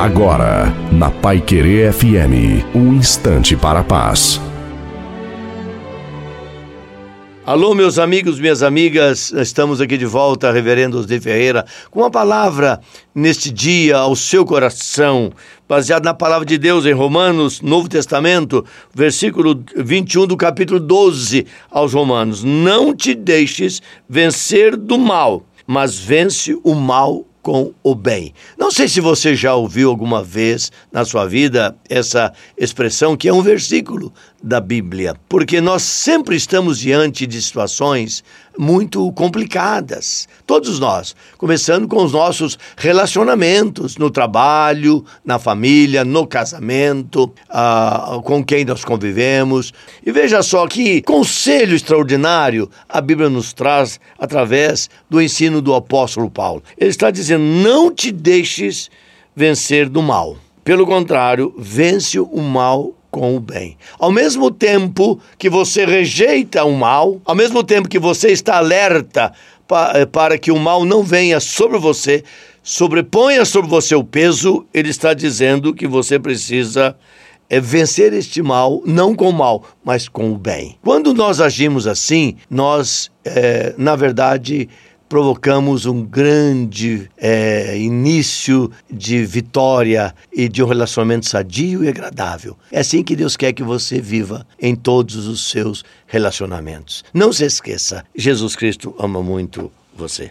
Agora, na Pai Querer FM, um instante para a paz. Alô, meus amigos, minhas amigas, estamos aqui de volta, Reverendo Osde Ferreira, com uma palavra neste dia ao seu coração, baseado na palavra de Deus em Romanos, Novo Testamento, versículo 21 do capítulo 12 aos Romanos. Não te deixes vencer do mal, mas vence o mal com o bem. Não sei se você já ouviu alguma vez na sua vida essa expressão, que é um versículo da Bíblia, porque nós sempre estamos diante de situações muito complicadas. Todos nós, começando com os nossos relacionamentos no trabalho, na família, no casamento, ah, com quem nós convivemos. E veja só que conselho extraordinário a Bíblia nos traz através do ensino do apóstolo Paulo. Ele está dizendo: não te deixes vencer do mal. Pelo contrário, vence o mal com o bem. Ao mesmo tempo que você rejeita o mal, ao mesmo tempo que você está alerta eh, para que o mal não venha sobre você, sobreponha sobre você o peso, ele está dizendo que você precisa é vencer este mal, não com o mal, mas com o bem. Quando nós agimos assim, nós, é, na verdade, provocamos um grande é, início de vitória e de um relacionamento sadio e agradável. É assim que Deus quer que você viva em todos os seus relacionamentos. Não se esqueça, Jesus Cristo ama muito você.